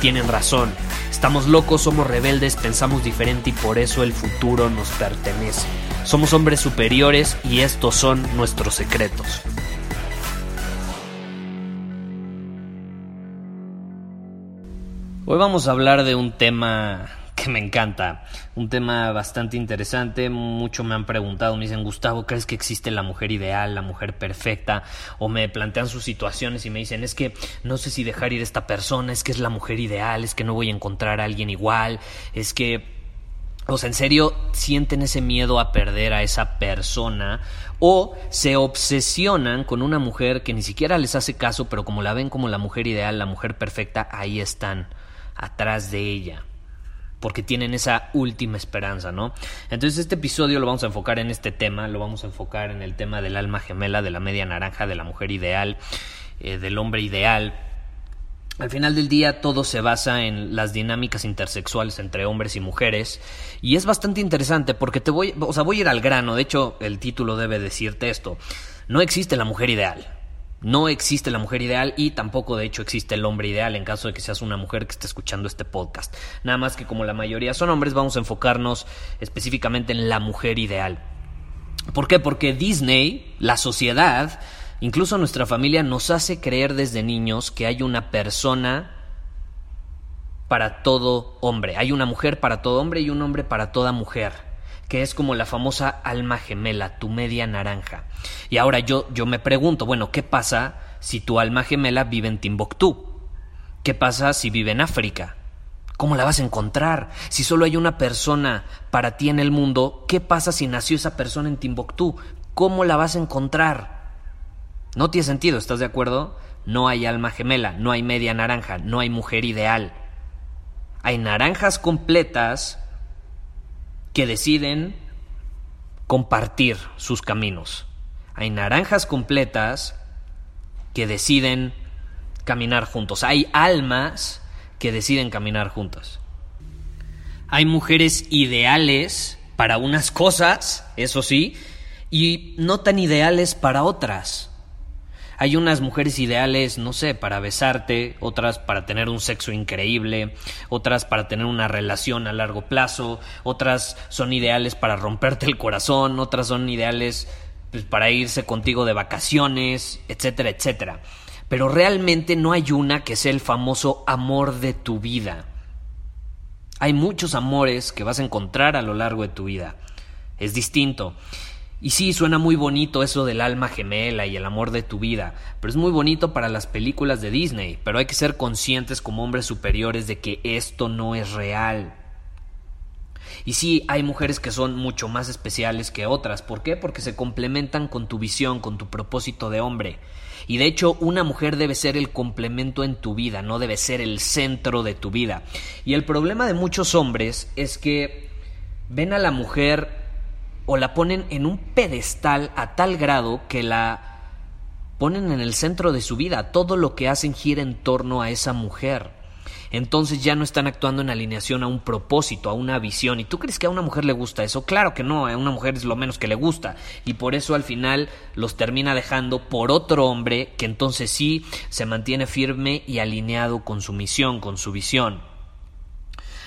tienen razón. Estamos locos, somos rebeldes, pensamos diferente y por eso el futuro nos pertenece. Somos hombres superiores y estos son nuestros secretos. Hoy vamos a hablar de un tema me encanta. Un tema bastante interesante. Mucho me han preguntado, me dicen, Gustavo, ¿crees que existe la mujer ideal, la mujer perfecta? O me plantean sus situaciones y me dicen, es que no sé si dejar ir a esta persona, es que es la mujer ideal, es que no voy a encontrar a alguien igual, es que... O sea, en serio, sienten ese miedo a perder a esa persona o se obsesionan con una mujer que ni siquiera les hace caso, pero como la ven como la mujer ideal, la mujer perfecta, ahí están, atrás de ella porque tienen esa última esperanza, ¿no? Entonces este episodio lo vamos a enfocar en este tema, lo vamos a enfocar en el tema del alma gemela, de la media naranja, de la mujer ideal, eh, del hombre ideal. Al final del día todo se basa en las dinámicas intersexuales entre hombres y mujeres y es bastante interesante porque te voy, o sea, voy a ir al grano, de hecho el título debe decirte esto. No existe la mujer ideal. No existe la mujer ideal y tampoco de hecho existe el hombre ideal en caso de que seas una mujer que esté escuchando este podcast. Nada más que como la mayoría son hombres vamos a enfocarnos específicamente en la mujer ideal. ¿Por qué? Porque Disney, la sociedad, incluso nuestra familia nos hace creer desde niños que hay una persona para todo hombre. Hay una mujer para todo hombre y un hombre para toda mujer que es como la famosa alma gemela, tu media naranja. Y ahora yo, yo me pregunto, bueno, ¿qué pasa si tu alma gemela vive en Timbuktu? ¿Qué pasa si vive en África? ¿Cómo la vas a encontrar? Si solo hay una persona para ti en el mundo, ¿qué pasa si nació esa persona en Timbuktu? ¿Cómo la vas a encontrar? No tiene sentido, ¿estás de acuerdo? No hay alma gemela, no hay media naranja, no hay mujer ideal. Hay naranjas completas que deciden compartir sus caminos. Hay naranjas completas que deciden caminar juntos. Hay almas que deciden caminar juntas. Hay mujeres ideales para unas cosas, eso sí, y no tan ideales para otras. Hay unas mujeres ideales, no sé, para besarte, otras para tener un sexo increíble, otras para tener una relación a largo plazo, otras son ideales para romperte el corazón, otras son ideales pues, para irse contigo de vacaciones, etcétera, etcétera. Pero realmente no hay una que sea el famoso amor de tu vida. Hay muchos amores que vas a encontrar a lo largo de tu vida. Es distinto. Y sí, suena muy bonito eso del alma gemela y el amor de tu vida, pero es muy bonito para las películas de Disney, pero hay que ser conscientes como hombres superiores de que esto no es real. Y sí, hay mujeres que son mucho más especiales que otras. ¿Por qué? Porque se complementan con tu visión, con tu propósito de hombre. Y de hecho, una mujer debe ser el complemento en tu vida, no debe ser el centro de tu vida. Y el problema de muchos hombres es que ven a la mujer o la ponen en un pedestal a tal grado que la ponen en el centro de su vida. Todo lo que hacen gira en torno a esa mujer. Entonces ya no están actuando en alineación a un propósito, a una visión. ¿Y tú crees que a una mujer le gusta eso? Claro que no, a una mujer es lo menos que le gusta. Y por eso al final los termina dejando por otro hombre que entonces sí se mantiene firme y alineado con su misión, con su visión.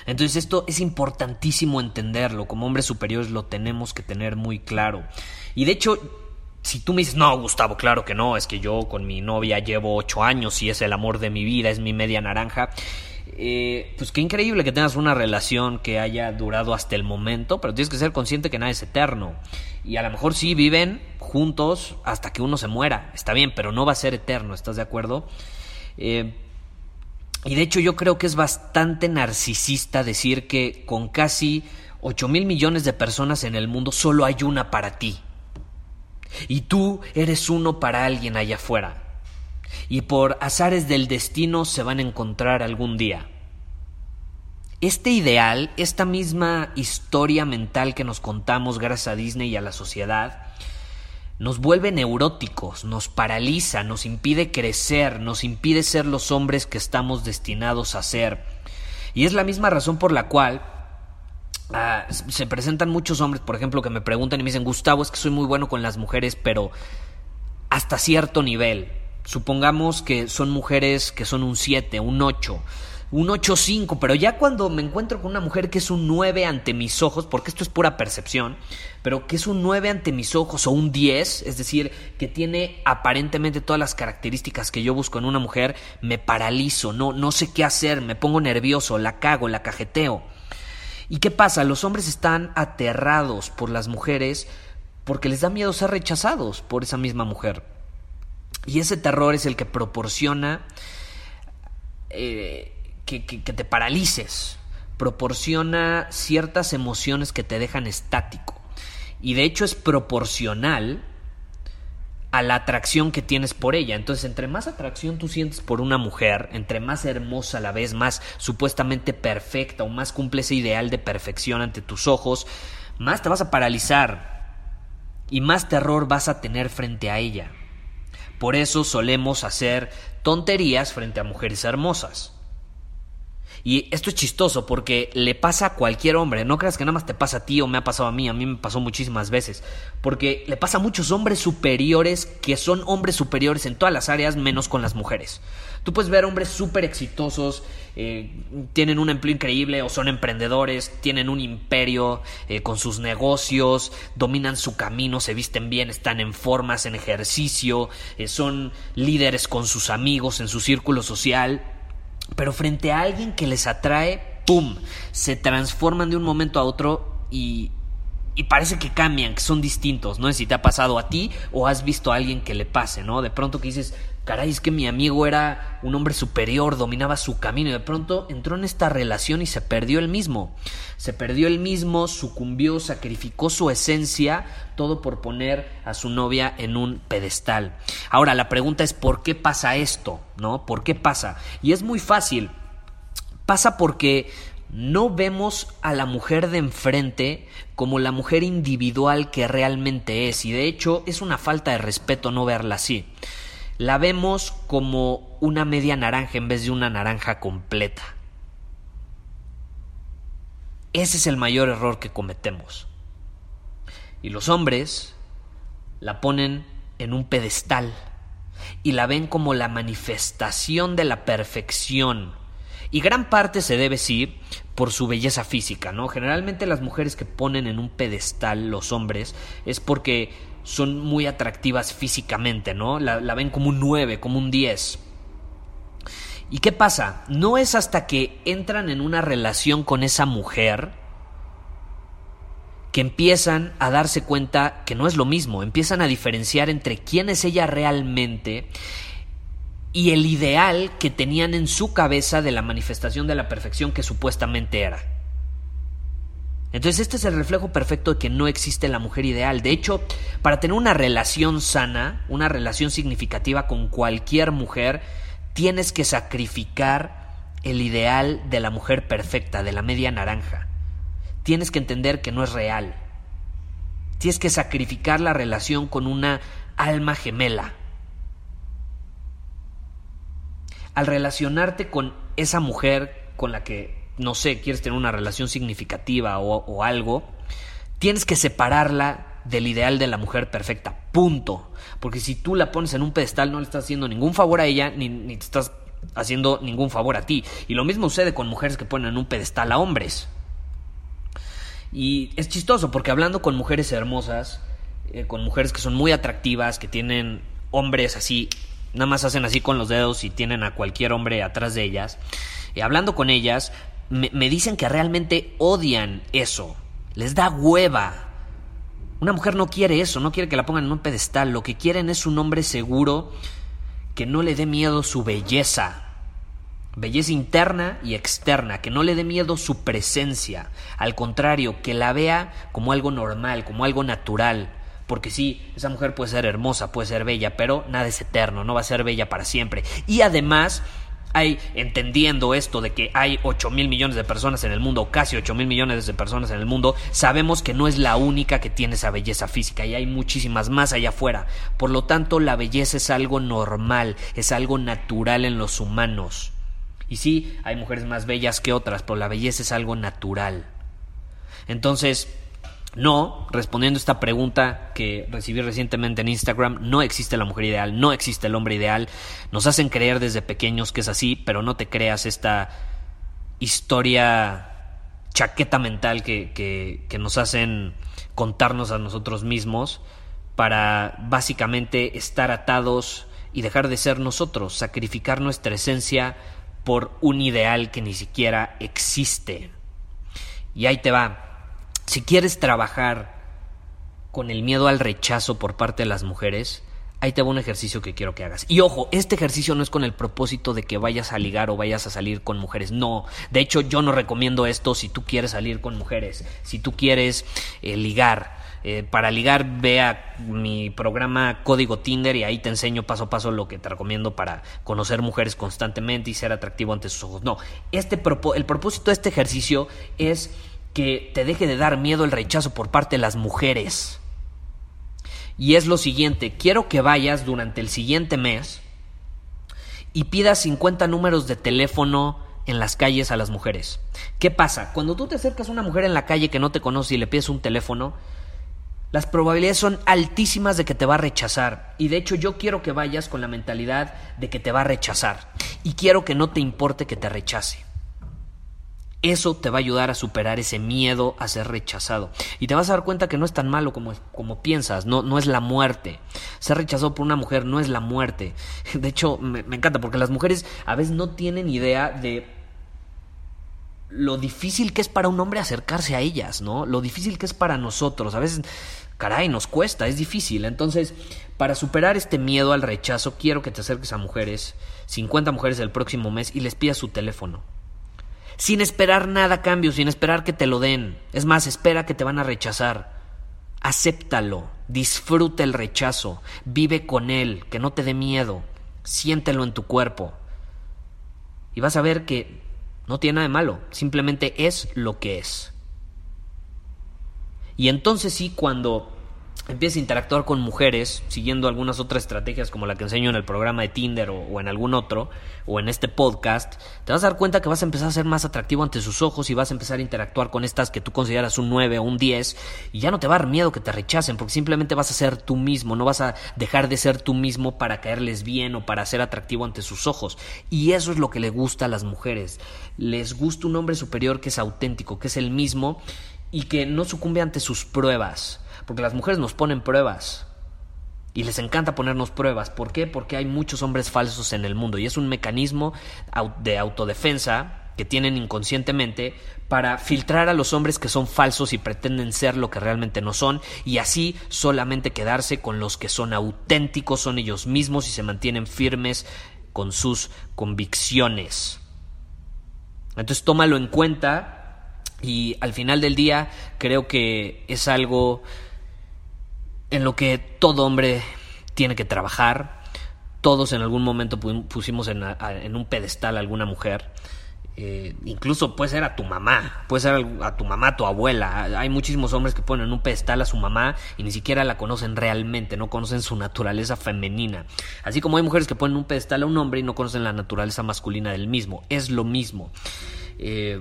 Entonces esto es importantísimo entenderlo, como hombres superiores lo tenemos que tener muy claro. Y de hecho, si tú me dices, no, Gustavo, claro que no, es que yo con mi novia llevo ocho años y es el amor de mi vida, es mi media naranja. Eh, pues qué increíble que tengas una relación que haya durado hasta el momento, pero tienes que ser consciente que nada es eterno. Y a lo mejor sí viven juntos hasta que uno se muera, está bien, pero no va a ser eterno, ¿estás de acuerdo? Eh, Y de hecho yo creo que es bastante narcisista decir que con casi 8 mil millones de personas en el mundo solo hay una para ti. Y tú eres uno para alguien allá afuera. Y por azares del destino se van a encontrar algún día. Este ideal, esta misma historia mental que nos contamos gracias a Disney y a la sociedad, nos vuelve neuróticos, nos paraliza, nos impide crecer, nos impide ser los hombres que estamos destinados a ser. Y es la misma razón por la cual ah, se presentan muchos hombres, por ejemplo, que me preguntan y me dicen, Gustavo, es que soy muy bueno con las mujeres, pero hasta cierto nivel. Supongamos que son mujeres que son un 7, un 8 un 8-5, pero ya cuando me encuentro con una mujer que es un 9 ante mis ojos, porque esto es pura percepción, pero que es un 9 ante mis ojos o un 10, es decir, que tiene aparentemente todas las características que yo busco en una mujer, me paralizo, no, no sé qué hacer, me pongo nervioso, la cago, la cajeteo. ¿Y qué pasa? Los hombres están aterrados por las mujeres porque les da miedo ser rechazados por esa misma mujer. Y ese terror es el que proporciona... Eh, que, te paralices, proporciona ciertas emociones que te dejan estático. Y de hecho es proporcional a la atracción que tienes por ella. Entonces, entre más atracción tú sientes por una mujer, entre más hermosa la ves, más supuestamente perfecta o más cumple ese ideal de perfección ante tus ojos, más te vas a paralizar y más terror vas a tener frente a ella. Por eso solemos hacer tonterías frente a mujeres hermosas. Y esto es chistoso porque le pasa a cualquier hombre. No creas que nada más te pasa a ti o me ha pasado a mí. A mí me pasó muchísimas veces. Porque le pasa a muchos hombres superiores que son hombres superiores en todas las áreas menos con las mujeres. Tú puedes ver hombres súper exitosos, eh, tienen un empleo increíble o son emprendedores, tienen un imperio eh, con sus negocios, dominan su camino, se visten bien, están en formas, en ejercicio, eh, son líderes con sus amigos en su círculo social pero frente a alguien que les atrae, ¡pum! Se transforman de un momento a otro y, y parece que cambian, que son distintos. No si te ha pasado a ti o has visto a alguien que le pase, ¿no? De pronto que dices, caray, es que mi amigo era un hombre superior, dominaba su camino y de pronto entró en esta relación y se perdió el mismo. Se perdió el mismo, sucumbió, sacrificó su esencia, todo por poner a su novia en un pedestal. Ahora, la pregunta es, ¿por qué pasa esto? ¿No? ¿Por qué pasa? Y es muy fácil. Pasa porque no vemos a la mujer de enfrente como la mujer individual que realmente es y de hecho es una falta de respeto no verla así la vemos como una media naranja en vez de una naranja completa. Ese es el mayor error que cometemos. Y los hombres la ponen en un pedestal y la ven como la manifestación de la perfección. Y gran parte se debe, sí, por su belleza física, ¿no? Generalmente las mujeres que ponen en un pedestal los hombres es porque son muy atractivas físicamente, ¿no? La, ven como un 9, como un 10. ¿Y qué pasa? No es hasta que entran en una relación con esa mujer que empiezan a darse cuenta que no es lo mismo, empiezan a diferenciar entre quién es ella realmente y el ideal que tenían en su cabeza de la manifestación de la perfección que supuestamente era. Entonces este es el reflejo perfecto de que no existe la mujer ideal. De hecho, para tener una relación sana, una relación significativa con cualquier mujer, tienes que sacrificar el ideal de la mujer perfecta, de la media naranja. Tienes que entender que no es real. Tienes que sacrificar la relación con una alma gemela. Al relacionarte con esa mujer con la que no sé, quieres tener una relación significativa o, algo, tienes que separarla del ideal de la mujer perfecta, punto. Porque si tú la pones en un pedestal no le estás haciendo ningún favor a ella ni, te estás haciendo ningún favor a ti. Y lo mismo sucede con mujeres que ponen en un pedestal a hombres. Y es chistoso porque hablando con mujeres hermosas, eh, con mujeres que son muy atractivas, que tienen hombres así, nada más hacen así con los dedos y tienen a cualquier hombre atrás de ellas, y hablando con ellas, me, dicen que realmente odian eso, les da hueva. Una mujer no quiere eso, no quiere que la pongan en un pedestal, lo que quieren es un hombre seguro que no le dé miedo su belleza. Belleza interna y externa, que no le dé miedo su presencia, al contrario, que la vea como algo normal, como algo natural. Porque sí, esa mujer puede ser hermosa, puede ser bella, pero nada es eterno, no va a ser bella para siempre. Y además, hay, entendiendo esto de que hay 8 mil millones de personas en el mundo, casi 8 mil millones de personas en el mundo, sabemos que no es la única que tiene esa belleza física y hay muchísimas más allá afuera. Por lo tanto, la belleza es algo normal, es algo natural en los humanos. Y sí, hay mujeres más bellas que otras, pero la belleza es algo natural. Entonces, no, respondiendo a esta pregunta que recibí recientemente en Instagram, no existe la mujer ideal, no existe el hombre ideal. Nos hacen creer desde pequeños que es así, pero no te creas esta historia chaqueta mental que, que, que nos hacen contarnos a nosotros mismos para básicamente estar atados y dejar de ser nosotros, sacrificar nuestra esencia por un ideal que ni siquiera existe. Y ahí te va si quieres trabajar con el miedo al rechazo por parte de las mujeres, ahí te va un ejercicio que quiero que hagas. Y ojo, este ejercicio no es con el propósito de que vayas a ligar o vayas a salir con mujeres. No, de hecho yo no recomiendo esto si tú quieres salir con mujeres, si tú quieres eh, ligar. Eh, para ligar, vea mi programa Código Tinder y ahí te enseño paso a paso lo que te recomiendo para conocer mujeres constantemente y ser atractivo ante sus ojos. No, este el propósito de este ejercicio es que te deje de dar miedo el rechazo por parte de las mujeres. Y es lo siguiente, quiero que vayas durante el siguiente mes y pidas 50 números de teléfono en las calles a las mujeres. ¿Qué pasa? Cuando tú te acercas a una mujer en la calle que no te conoce y le pides un teléfono, las probabilidades son altísimas de que te va a rechazar. Y de hecho yo quiero que vayas con la mentalidad de que te va a rechazar. Y quiero que no te importe que te rechace. Eso te va a ayudar a superar ese miedo a ser rechazado. Y te vas a dar cuenta que no es tan malo como, como piensas, no, no es la muerte. Ser rechazado por una mujer no es la muerte. De hecho, me, me encanta porque las mujeres a veces no tienen idea de lo difícil que es para un hombre acercarse a ellas, ¿no? Lo difícil que es para nosotros. A veces, caray, nos cuesta, es difícil. Entonces, para superar este miedo al rechazo, quiero que te acerques a mujeres, 50 mujeres el próximo mes, y les pidas su teléfono sin esperar nada a cambio, sin esperar que te lo den. Es más, espera que te van a rechazar. Acéptalo, disfruta el rechazo, vive con él, que no te dé miedo, siéntelo en tu cuerpo. Y vas a ver que no tiene nada de malo, simplemente es lo que es. Y entonces sí, cuando empiezas a interactuar con mujeres siguiendo algunas otras estrategias como la que enseño en el programa de Tinder o, en algún otro o en este podcast, te vas a dar cuenta que vas a empezar a ser más atractivo ante sus ojos y vas a empezar a interactuar con estas que tú consideras un 9 o un 10 y ya no te va a dar miedo que te rechacen porque simplemente vas a ser tú mismo, no vas a dejar de ser tú mismo para caerles bien o para ser atractivo ante sus ojos. Y eso es lo que le gusta a las mujeres. Les gusta un hombre superior que es auténtico, que es el mismo y que no sucumbe ante sus pruebas porque las mujeres nos ponen pruebas. Y les encanta ponernos pruebas. ¿Por qué? Porque hay muchos hombres falsos en el mundo. Y es un mecanismo de autodefensa que tienen inconscientemente para filtrar a los hombres que son falsos y pretenden ser lo que realmente no son y así solamente quedarse con los que son auténticos, son ellos mismos y se mantienen firmes con sus convicciones. Entonces tómalo en cuenta y al final del día creo que es algo en lo que todo hombre tiene que trabajar. Todos en algún momento pusimos en, un pedestal a alguna mujer. Eh, incluso puede ser a tu mamá, puede ser a tu mamá, a tu abuela. Hay muchísimos hombres que ponen en un pedestal a su mamá y ni siquiera la conocen realmente, no conocen su naturaleza femenina. Así como hay mujeres que ponen en un pedestal a un hombre y no conocen la naturaleza masculina del mismo. Es lo mismo. Eh,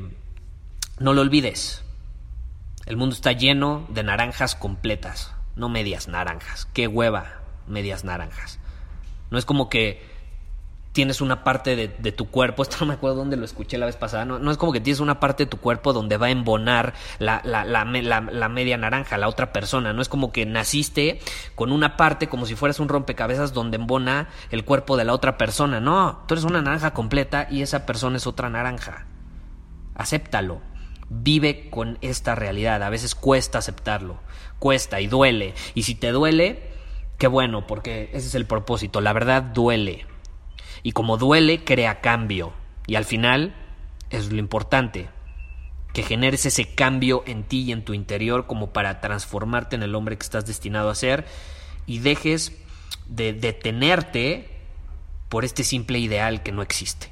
no lo olvides. El mundo está lleno de naranjas completas no medias naranjas. Qué hueva, medias naranjas. No es como que tienes una parte de, tu cuerpo, esto no me acuerdo dónde lo escuché la vez pasada, no, no es como que tienes una parte de tu cuerpo donde va a embonar la, la, la, la, media naranja, la otra persona, no es como que naciste con una parte como si fueras un rompecabezas donde embona el cuerpo de la otra persona, no, tú eres una naranja completa y esa persona es otra naranja, acéptalo, vive con esta realidad, a veces cuesta aceptarlo, cuesta y duele. Y si te duele, qué bueno, porque ese es el propósito. La verdad duele. Y como duele, crea cambio. Y al final es lo importante, que generes ese cambio en ti y en tu interior como para transformarte en el hombre que estás destinado a ser y dejes de detenerte por este simple ideal que no existe.